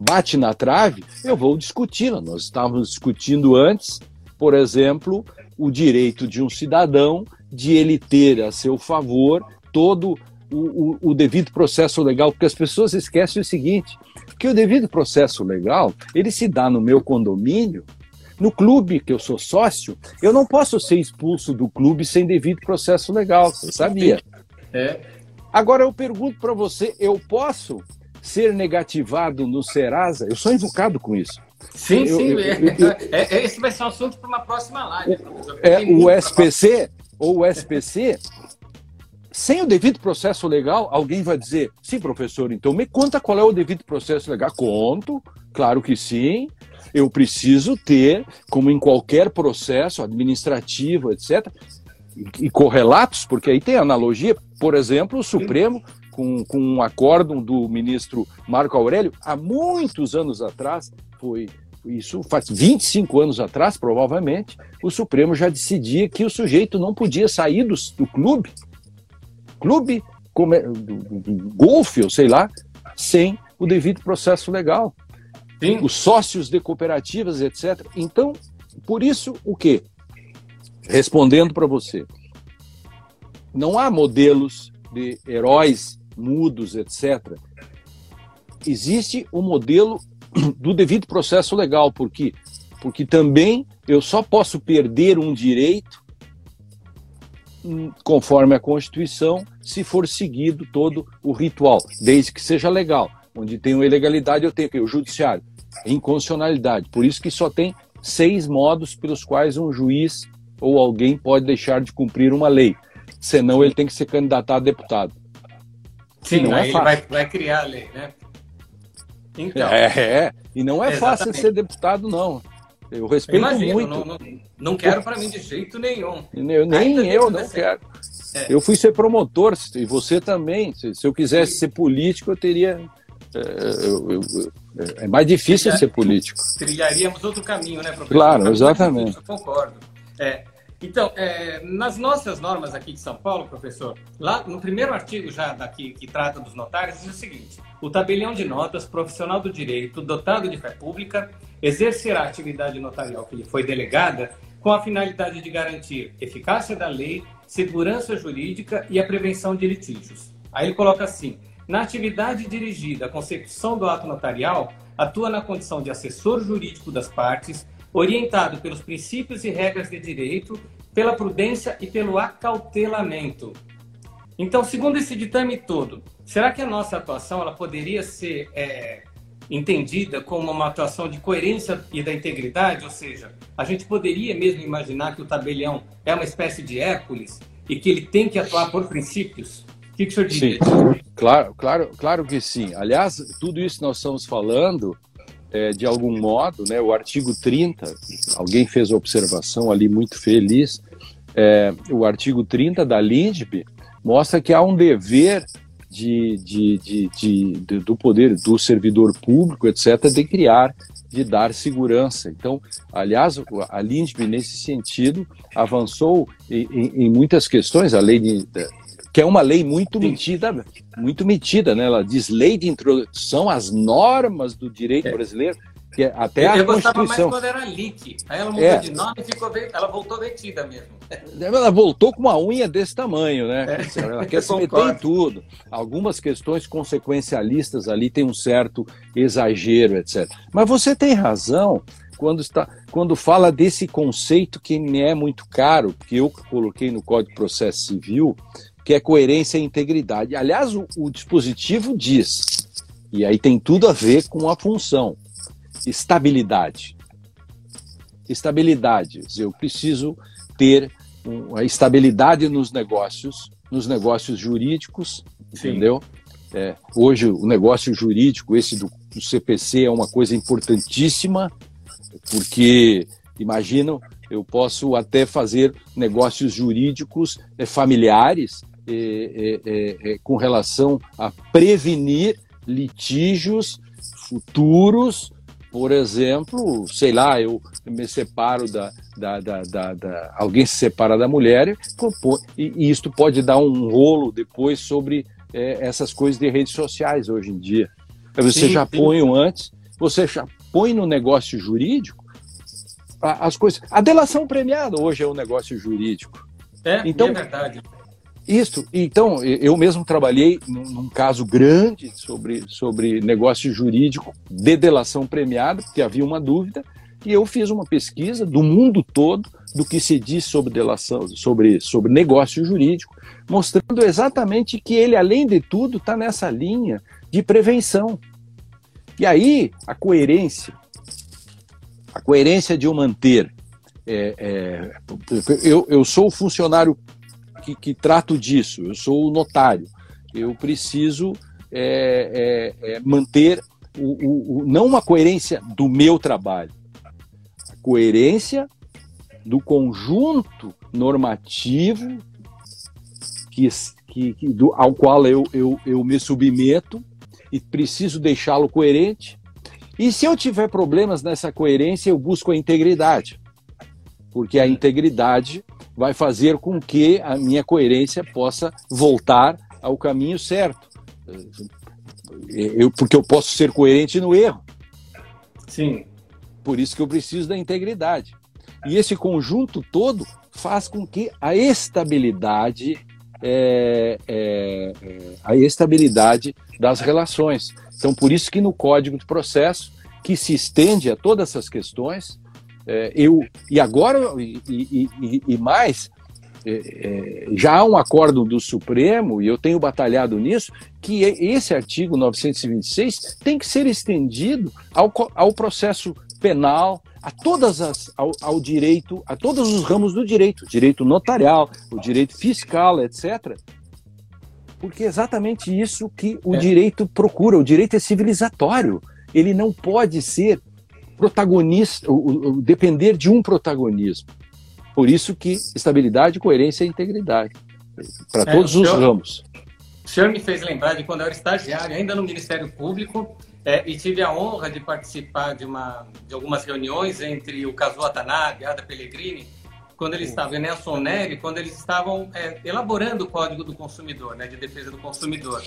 bate na trave, eu vou discuti-la. Nós estávamos discutindo antes, por exemplo, o direito de um cidadão de ele ter a seu favor todo o, o, o, devido processo legal, porque as pessoas esquecem o seguinte, que o devido processo legal, ele se dá no meu condomínio, no clube que eu sou sócio, eu não posso ser expulso do clube sem devido processo legal, você sabia? É. Agora eu pergunto para você, eu posso ser negativado no Serasa? Eu sou invocado com isso. Sim, eu, sim. Eu, eu, é, é, esse vai ser um assunto para uma próxima live. É, o SPC, ou o SPC, sem o devido processo legal, alguém vai dizer, sim, professor, então me conta qual é o devido processo legal. Conto, claro que sim. Eu preciso ter, como em qualquer processo administrativo, etc., e correlatos, porque aí tem analogia, por exemplo, o Supremo, com, com um acórdão do ministro Marco Aurélio, há muitos anos atrás, foi isso faz 25 anos atrás, provavelmente, o Supremo já decidia que o sujeito não podia sair do, do clube, clube como é, do, do, do golfe, ou sei lá, sem o devido processo legal. Sim. Os sócios de cooperativas, etc. Então, por isso, o quê? Respondendo para você, não há modelos de heróis mudos, etc. Existe o modelo do devido processo legal, porque porque também eu só posso perder um direito hum, conforme a Constituição se for seguido todo o ritual, desde que seja legal. Onde tem uma ilegalidade, eu tenho que o judiciário, inconstitucionalidade. Por isso que só tem seis modos pelos quais um juiz ou alguém pode deixar de cumprir uma lei. Senão ele tem que ser candidato a deputado. Sim, não é fácil. Vai, vai criar a lei, né? Então, é, é, e não é Exatamente. fácil ser deputado, não. Eu respeito eu imagino, muito. Não, não, não quero para mim de jeito nenhum. Eu, nem eu não quero. É. Eu fui ser promotor, e você também. Se, se eu quisesse Sim. ser político, eu teria. É, eu, eu, é mais difícil ser político. Trilharíamos outro caminho, né, professor? Claro, exatamente. Eu concordo. É, então, é, nas nossas normas aqui de São Paulo, professor, lá no primeiro artigo já daqui que trata dos notários, diz o seguinte: o tabelião de notas, profissional do direito, dotado de fé pública, exercerá a atividade notarial que lhe foi delegada com a finalidade de garantir eficácia da lei, segurança jurídica e a prevenção de litígios. Aí ele coloca assim: na atividade dirigida à consecução do ato notarial, atua na condição de assessor jurídico das partes, orientado pelos princípios e regras de direito, pela prudência e pelo acautelamento. Então, segundo esse ditame todo, será que a nossa atuação ela poderia ser é, entendida como uma atuação de coerência e da integridade? Ou seja, a gente poderia mesmo imaginar que o tabelião é uma espécie de Hércules e que ele tem que atuar por princípios? O que, que o senhor diz? Sim, claro, claro, claro que sim. Aliás, tudo isso nós estamos falando é, de algum modo, né, o artigo 30, alguém fez a observação ali muito feliz, é, o artigo 30 da LINDB mostra que há um dever de, de, de, do poder do servidor público, etc., de criar, de dar segurança. Então, aliás, a LINDB, nesse sentido, avançou em, em muitas questões, a lei de, que é uma lei muito metida, muito metida, né? Ela diz lei de introdução às normas do direito é. brasileiro, que é até eu, a eu Constituição. gostava mais quando era LIC. Aí ela mudou é. de nome e ficou, ela voltou vetida mesmo. Ela voltou com uma unha desse tamanho, né? É. Ela quer se meter em tudo. Algumas questões consequencialistas ali tem um certo exagero, etc. Mas você tem razão quando está quando fala desse conceito que me é muito caro, que eu coloquei no Código de Processo Civil, que é coerência e integridade. Aliás, o, o dispositivo diz, e aí tem tudo a ver com a função, estabilidade. Estabilidade, eu preciso ter a estabilidade nos negócios, nos negócios jurídicos, Sim. entendeu? É, hoje o negócio jurídico, esse do, do, CPC, é uma coisa importantíssima, porque imagino, eu posso até fazer negócios jurídicos é, familiares é, é, com relação a prevenir litígios futuros, por exemplo, sei lá, eu me separo da, da, da, da, da alguém se separa da mulher e, e isto pode dar um rolo depois sobre essas coisas de redes sociais hoje em dia. Você sim, já sim. põe antes, você já põe no negócio jurídico as coisas. A delação premiada hoje é um negócio jurídico. É, então, é verdade. Isso, então, eu mesmo trabalhei num, num, caso grande sobre, sobre negócio jurídico de delação premiada, porque havia uma dúvida, e eu fiz uma pesquisa do mundo todo do que se diz sobre delação, sobre, sobre negócio jurídico, mostrando exatamente que ele, além de tudo, está nessa linha de prevenção. E aí, a coerência, a coerência de eu manter. É, é, eu, eu sou funcionário que, que trato disso, eu sou o notário. Eu preciso é, é, é manter o, o, o, não uma coerência do meu trabalho, a coerência do conjunto normativo que, que, que do, ao qual eu, eu, eu me submeto e preciso deixá-lo coerente. E se eu tiver problemas nessa coerência, eu busco a integridade, porque a integridade vai fazer com que a minha coerência possa voltar ao caminho certo. Eu, porque eu posso ser coerente no erro. Sim. Por isso que eu preciso da integridade. E esse conjunto todo faz com que a estabilidade é, é, é, a estabilidade das relações. Então, por isso que no Código de Processo, que se estende a todas essas questões, é, eu, e agora, e, e, e mais, é, é, já há um acordo do Supremo, e eu tenho batalhado nisso, que esse artigo 926 tem que ser estendido ao, ao processo penal, a todas as, ao, ao, direito, a todos os ramos do direito, direito notarial, o direito fiscal, etc. Porque é exatamente isso que o é. direito procura. O direito é civilizatório. Ele não pode ser protagonista, o, o, depender de um protagonismo. Por isso que estabilidade, coerência e integridade para é, todos os senhor, ramos. O senhor me fez lembrar de quando eu era estagiário, ainda no Ministério Público, é, e tive a honra de participar de, uma, de algumas reuniões entre o Caso Watanabe Ada Pellegrini, quando eles estavam, e Nelson Neri, quando eles estavam é, elaborando o Código do Consumidor, né, de defesa do consumidor.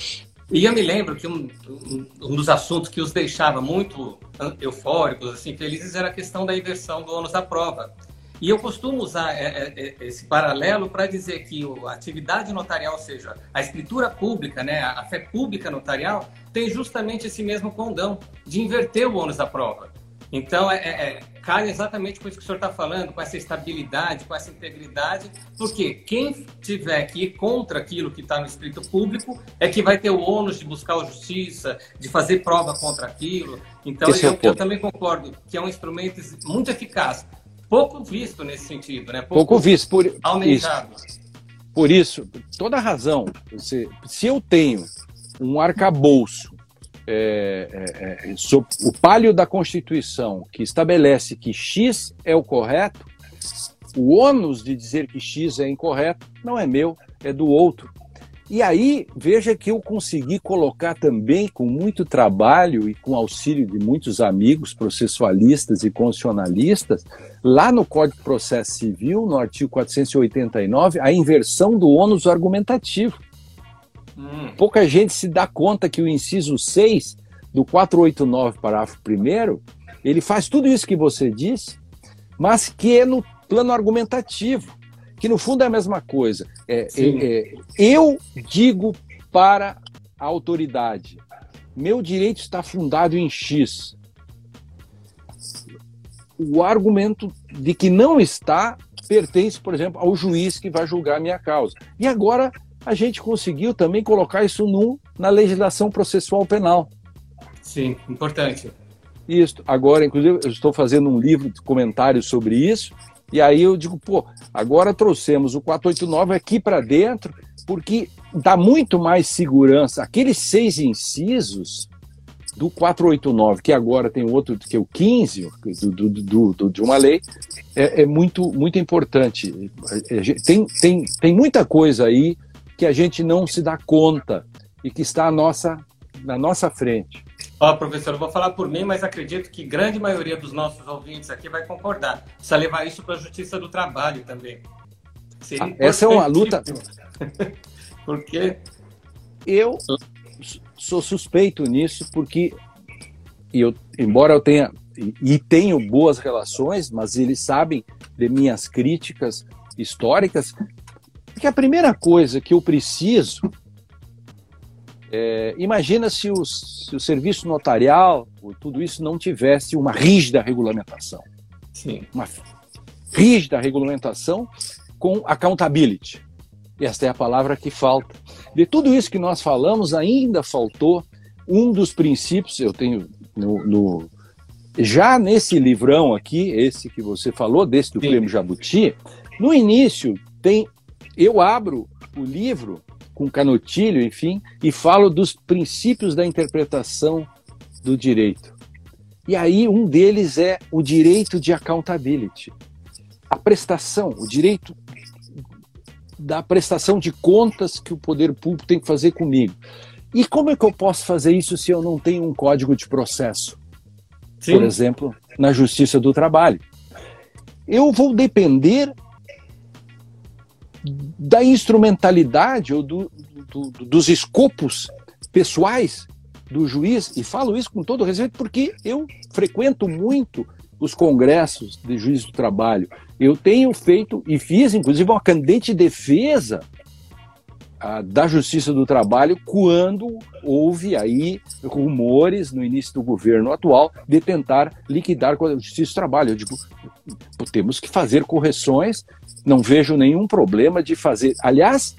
E eu me lembro que um, um, um, dos assuntos que os deixava muito eufóricos, assim, felizes, era a questão da inversão do ônus da prova. E eu costumo usar é, é, é, esse paralelo para dizer que a atividade notarial, ou seja, a escritura pública, né, a fé pública notarial, tem justamente esse mesmo condão de inverter o ônus da prova. Então, é, é, cai exatamente com isso que o senhor está falando, com essa estabilidade, com essa integridade, porque quem tiver que ir contra aquilo que está no escrito público é que vai ter o ônus de buscar a justiça, de fazer prova contra aquilo. Então, eu, eu, também concordo que é um instrumento muito eficaz, pouco visto nesse sentido, né? Pouco, pouco visto, por. Isso. Por isso, toda razão. Se, se eu tenho um arcabouço é, é, é, o palio da Constituição que estabelece que X é o correto, o ônus de dizer que X é incorreto não é meu, é do outro. E aí, veja que eu consegui colocar também, com muito trabalho e com auxílio de muitos amigos processualistas e constitucionalistas, lá no Código de Processo Civil, no artigo 489, a inversão do ônus argumentativo. Hum. Pouca gente se dá conta que o inciso 6 do 489, parágrafo 1, ele faz tudo isso que você disse, mas que é no plano argumentativo, que no fundo é a mesma coisa. É, é, é, eu digo para a autoridade, meu direito está fundado em X. O argumento de que não está pertence, por exemplo, ao juiz que vai julgar a minha causa. E agora a gente conseguiu também colocar isso no, na legislação processual penal. Sim, importante. Isso. Agora, inclusive, eu estou fazendo um livro de comentários sobre isso, e aí eu digo, pô, agora trouxemos o 489 aqui para dentro, porque dá muito mais segurança. Aqueles seis incisos do 489, que agora tem outro, que é o 15, do, do, do, de uma lei, é, é, muito, muito importante. É, é, tem, tem, tem muita coisa aí que a gente não se dá conta e que está nossa, na nossa frente. Ó, oh, professor, eu vou falar por mim, mas acredito que grande maioria dos nossos ouvintes aqui vai concordar. Precisa levar isso para a Justiça do Trabalho também. Ah, essa é uma luta. porque eu sou suspeito nisso, porque eu, embora eu tenha e tenho boas relações, mas eles sabem de minhas críticas históricas, porque a primeira coisa que eu preciso. É, imagina se, se, o serviço notarial, tudo isso, não tivesse uma rígida regulamentação. Sim. Uma rígida regulamentação com accountability. Esta é a palavra que falta. De tudo isso que nós falamos, ainda faltou um dos princípios, eu tenho no, no já nesse livrão aqui, esse que você falou, desse do Sim. Prêmio Jabuti, no início tem eu abro o livro com canotilho, enfim, e falo dos princípios da interpretação do direito. E aí um deles é o direito de accountability. A prestação, o direito da prestação de contas que o poder público tem que fazer comigo. E como é que eu posso fazer isso se eu não tenho um código de processo? Sim. Por exemplo, na Justiça do Trabalho. Eu vou depender da instrumentalidade ou do, do, dos escopos pessoais do juiz, e falo isso com todo respeito porque eu frequento muito os congressos de juízes do trabalho. Eu tenho feito e fiz, inclusive, uma candente defesa da Justiça do Trabalho quando houve aí rumores no início do governo atual de tentar liquidar com a Justiça do Trabalho. Eu digo, temos que fazer correções não vejo nenhum problema de fazer. Aliás,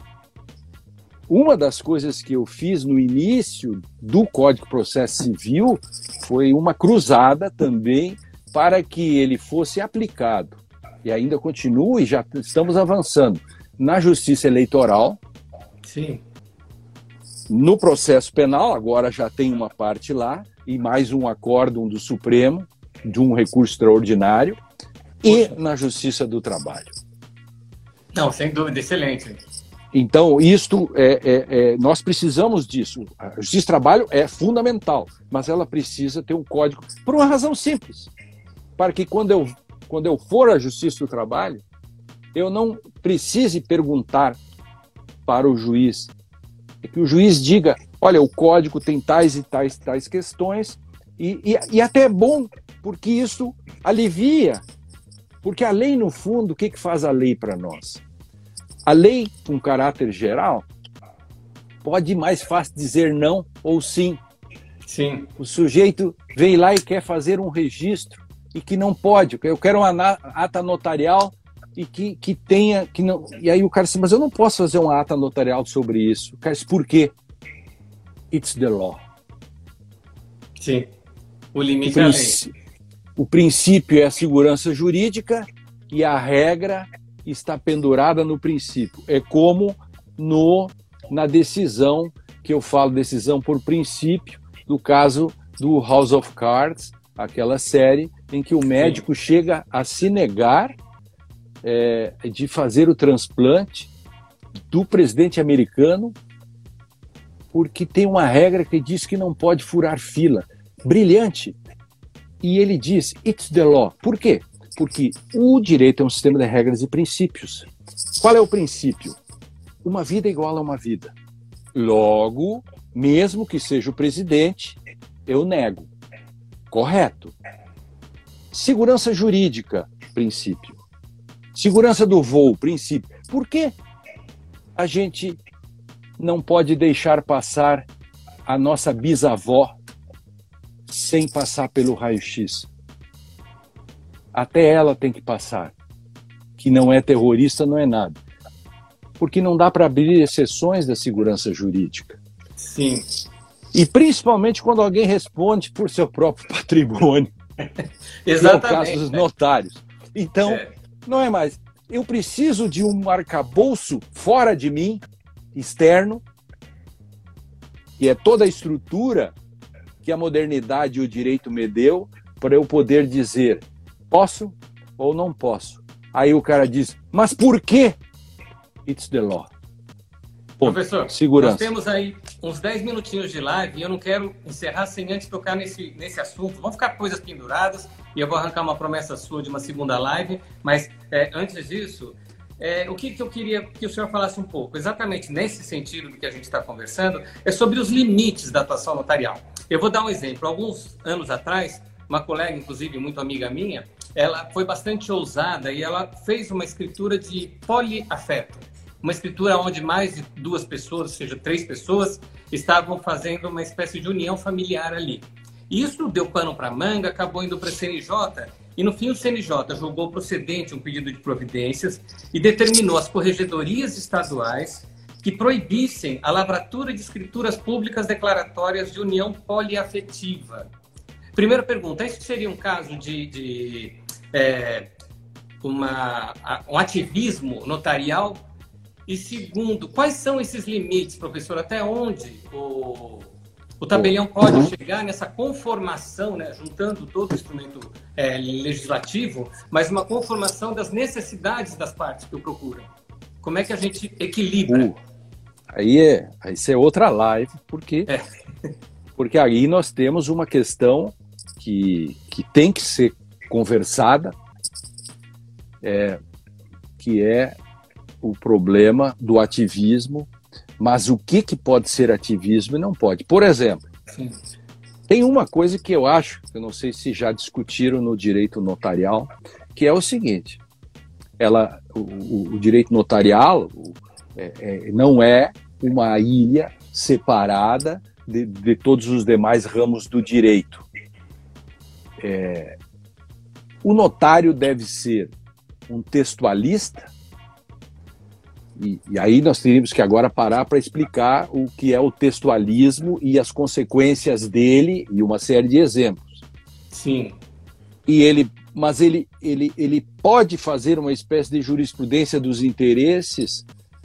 uma das coisas que eu fiz no início do Código de Processo Civil foi uma cruzada também para que ele fosse aplicado. E ainda continua e já estamos avançando na justiça eleitoral. Sim. No processo penal, agora já tem uma parte lá, e mais um acórdão do Supremo, de um recurso extraordinário, e na justiça do trabalho. Não, sem dúvida, excelente. Então, isto é, é, é, nós precisamos disso. A justiça de trabalho é fundamental, mas ela precisa ter um código por uma razão simples, para que quando eu quando eu for à justiça do trabalho, eu não precise perguntar para o juiz, é que o juiz diga, olha, o código tem tais e tais tais questões e, e, e até é bom porque isso alivia Porque a lei, no fundo, o que, que faz a lei para nós? A lei, com caráter geral, pode mais fácil dizer não ou sim. Sim. O sujeito vem lá e quer fazer um registro e que não pode. Eu quero uma ata notarial e que, que tenha. Que não... E aí o cara mas eu não posso fazer uma ata notarial sobre isso. O cara diz, por quê? It's the law. Sim. O limite o é a lei. O princípio é a segurança jurídica e a regra está pendurada no princípio. É como no na decisão que eu falo decisão por princípio, no caso do House of Cards, aquela série em que o médico Sim. chega a se negar é, de fazer o transplante do presidente americano porque tem uma regra que diz que não pode furar fila. Brilhante. E ele diz, it's the law. Por quê? Porque o direito é um sistema de regras e princípios. Qual é o princípio? Uma vida igual a uma vida. Logo, mesmo que seja o presidente, eu nego. Correto. Segurança jurídica, princípio. Segurança do voo, princípio. Por que a gente não pode deixar passar a nossa bisavó sem passar pelo raio-x? Até ela tem que passar. Que não é terrorista, não é nada. Porque não dá para abrir exceções da segurança jurídica. Sim. E principalmente quando alguém responde por seu próprio patrimônio. Exatamente. Que é o caso dos notários. Então, é. Não é mais. Eu preciso de um arcabouço fora de mim, externo, que é toda a estrutura que a modernidade e o direito me deu para eu poder dizer posso ou não posso. Aí o cara diz, mas por quê? It's the law. Professor, Segurança. nós temos aí uns 10 minutinhos de live e eu não quero encerrar sem antes tocar nesse, nesse assunto. Vão ficar coisas penduradas e eu vou arrancar uma promessa sua de uma segunda live, mas é, antes disso, é, o que, que eu queria que o senhor falasse um pouco, exatamente nesse sentido do que a gente está conversando, é sobre os limites da atuação notarial. Eu vou dar um exemplo. Alguns anos atrás, uma colega, inclusive muito amiga minha, ela foi bastante ousada e ela fez uma escritura de poliafeto uma escritura onde mais de duas pessoas, ou seja, três pessoas, estavam fazendo uma espécie de união familiar ali. Isso deu pano para manga, acabou indo para a CNJ e no fim o CNJ julgou procedente um pedido de providências e determinou às corregedorias estaduais que proibissem a lavratura de escrituras públicas declaratórias de união poliafetiva. Primeira pergunta: isso seria um caso de, de é, uma, um ativismo notarial e segundo, quais são esses limites, professor? Até onde o, o tabelião pode chegar nessa conformação, né, juntando todo o instrumento é, legislativo, mas uma conformação das necessidades das partes que o procuram? Como é que a gente equilibra? Uh, aí é, isso é outra live, porque, é. porque aí nós temos uma questão que, que tem que ser conversada, é, que é o problema do ativismo, mas o que, que pode ser ativismo e não pode. Por exemplo, Sim. tem uma coisa que eu acho, eu não sei se já discutiram no direito notarial, que é o seguinte: ela, o, o, direito notarial o, é, é, não é uma ilha separada de, de, todos os demais ramos do direito. É, o notário deve ser um textualista e, e, aí nós teríamos que agora parar para explicar o que é o textualismo e as consequências dele e uma série de exemplos. Sim. E ele, mas ele, ele, ele pode fazer uma espécie de jurisprudência dos interesses,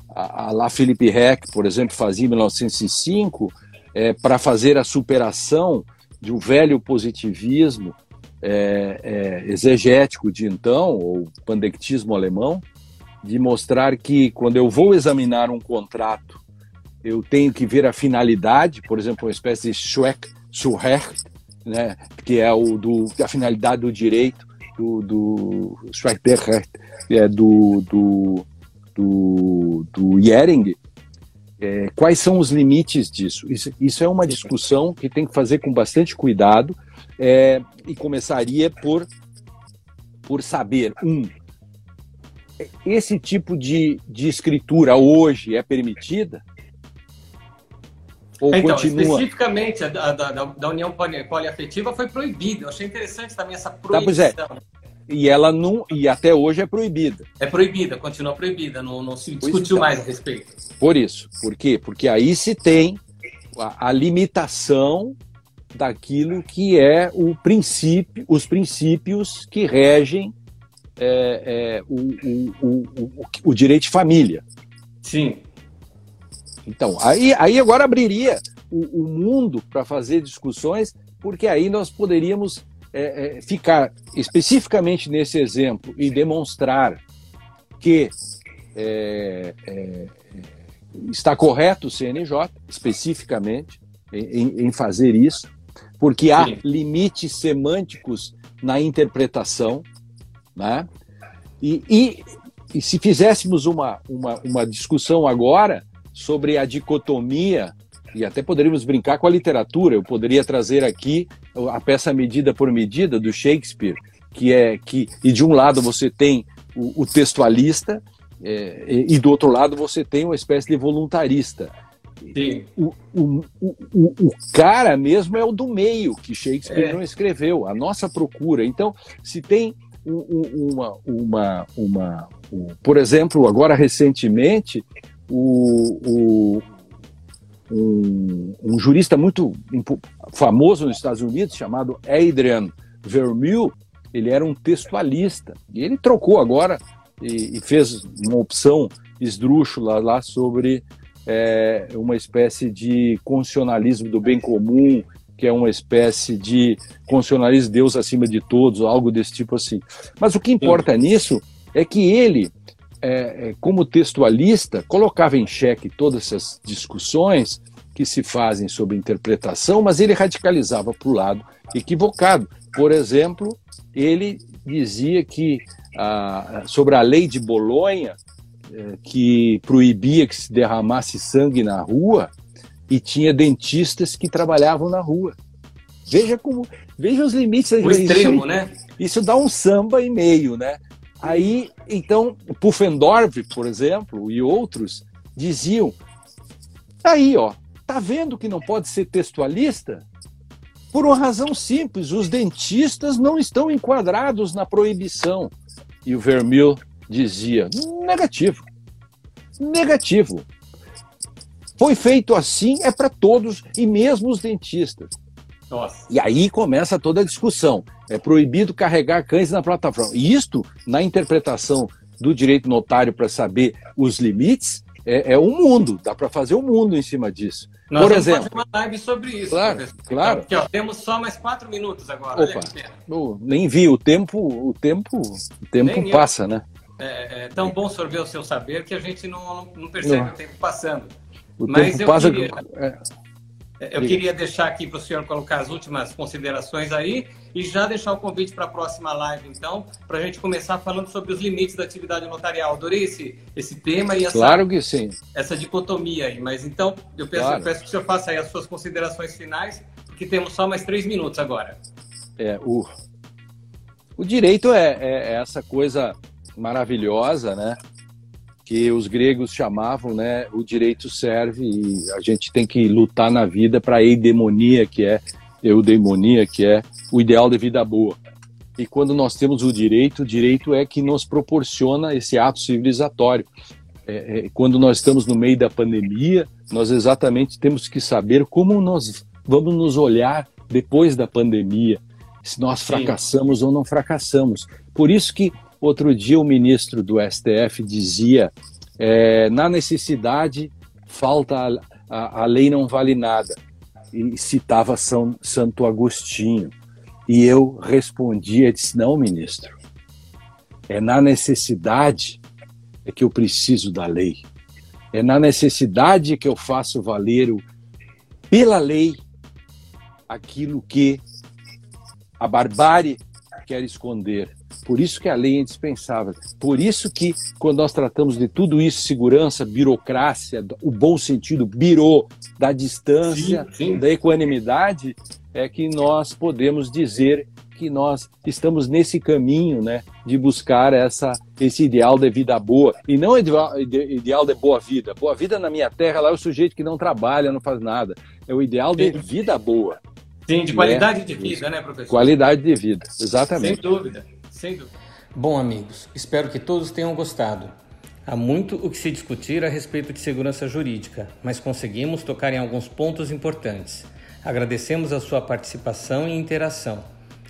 a, a lá Felipe Heck, por exemplo, fazia em 1905, é, para fazer a superação de um velho positivismo é, é, exegético de então, ou pandectismo alemão, de mostrar que quando eu vou examinar um contrato, eu tenho que ver a finalidade, por exemplo, uma espécie de Schweck, Schwerrecht, né, que é o do, a finalidade do direito, do, do Schweckrecht, é, do, do, do, do Jering, é, quais são os limites disso? Isso, isso, é uma discussão que tem que fazer com bastante cuidado é, e começaria por por saber, um, esse tipo de, de escritura hoje é permitida? Ou então, continua... especificamente a da, da, da união poliafetiva foi proibida. Eu achei interessante também essa proibição. Tá, pois é. E ela não. E até hoje é proibida. É proibida, continua proibida, não, não se discutiu então, mais a respeito. Por isso. Por quê? Porque aí se tem a, a limitação daquilo que é o princípio, os princípios que regem é, é, o, o, o, o, direito de família. Sim. Então, aí, aí agora abriria o, mundo para fazer discussões, porque aí nós poderíamos é, é, ficar especificamente nesse exemplo e demonstrar que é, é, está correto o CNJ, especificamente, em, em fazer isso, porque há Sim. limites semânticos na interpretação, né? E, e, e, se fizéssemos uma, uma, uma discussão agora sobre a dicotomia, e até poderíamos brincar com a literatura, eu poderia trazer aqui a peça medida por medida do Shakespeare, que é que e de um lado você tem o, o textualista é, e, e do outro lado você tem uma espécie de voluntarista. O, o, o, o, cara mesmo é o do meio, que Shakespeare é. não escreveu, a nossa procura. Então, se tem uma, uma, uma, por exemplo, agora recentemente, o, um, um, jurista muito famoso nos Estados Unidos, chamado Adrian Vermeule, ele era um textualista, e ele trocou agora e, e fez uma opção esdrúxula lá sobre é, uma espécie de constitucionalismo do bem comum, que é uma espécie de constitucionalismo Deus acima de todos, algo desse tipo assim. Mas o que importa Sim. nisso é que ele, é, é, como textualista, colocava em xeque todas essas discussões que se fazem sobre interpretação, mas ele radicalizava para o lado equivocado. Por exemplo, ele dizia que ah, sobre a lei de Bolonha, é, que proibia que se derramasse sangue na rua e tinha dentistas que trabalhavam na rua. Veja como, veja os limites. O extremo, isso, né? Isso dá um samba e meio, né? Aí, então, Pufendorf, por exemplo, e outros diziam: aí, ó, tá vendo que não pode ser textualista? Por uma razão simples, os dentistas não estão enquadrados na proibição. E o Vermil dizia: negativo. Negativo. Foi feito assim, é para todos e mesmo os dentistas. Nossa. E aí começa toda a discussão. É proibido carregar cães na plataforma. E isto, na interpretação do direito notário para saber os limites, é, é um mundo. Dá para fazer um mundo em cima disso. Nós Por exemplo, fazer uma live sobre isso. Claro, professor. claro. Então, aqui, ó, temos só mais quatro minutos agora. Opa, nem vi o tempo, o tempo, o tempo passa, né? É, é, tão bom sorver o seu saber que a gente não, não percebe não. o tempo passando. O Mas tempo passa. Queria, é. eu queria deixar aqui para o senhor colocar as últimas considerações aí e já deixar o convite para a próxima live, então, para a gente começar falando sobre os limites da atividade notarial. Adorei esse, esse tema e essa, claro que sim. essa dicotomia aí. Mas então, eu peço, claro. eu peço que o senhor faça aí as suas considerações finais, porque temos só mais três minutos agora. É, o, o direito é, é, é essa coisa maravilhosa, né? Que os gregos chamavam, né? O direito serve e a gente tem que lutar na vida para a eudemonia, que é eudemonia, que é o ideal de vida boa. E quando nós temos o direito, o direito é que nos proporciona esse ato civilizatório. É, é, quando nós estamos no meio da pandemia, nós exatamente temos que saber como nós vamos nos olhar depois da pandemia, se nós fracassamos Sim. ou não fracassamos. Por isso que Outro dia, o ministro do STF dizia: é, na necessidade, falta a, a, a, lei não vale nada. E citava São Santo Agostinho. E eu respondia: disse, não, ministro, é na necessidade é que eu preciso da lei. É na necessidade que eu faço valer pela lei aquilo que a barbárie quer esconder. Por isso que a lei é indispensável. Por isso que, quando nós tratamos de tudo isso, segurança, burocracia, o bom sentido, birô, da distância, sim, sim. da equanimidade, é que nós podemos dizer que nós estamos nesse caminho, né, de buscar essa esse ideal de vida boa e não ideal, ideal de boa vida. Boa vida na minha terra lá é o sujeito que não trabalha, não faz nada. É o ideal de vida boa. Sim, de qualidade é, de vida, né, professor? Qualidade de vida, exatamente. Sem dúvida, dúvida. Bom, amigos, espero que todos tenham gostado. Há muito o que se discutir a respeito de segurança jurídica, mas conseguimos tocar em alguns pontos importantes. Agradecemos a sua participação e interação.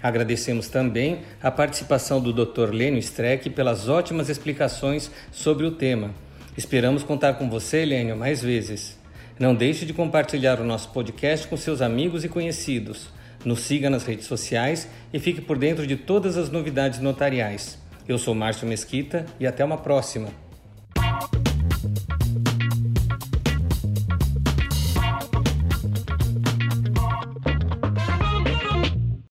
Agradecemos também a participação do Dr. Lênio Streck pelas ótimas explicações sobre o tema. Esperamos contar com você, Lênio, mais vezes. Não deixe de compartilhar o nosso podcast com seus amigos e conhecidos. Nos siga nas redes sociais e fique por dentro de todas as novidades notariais. Eu sou Márcio Mesquita e até uma próxima.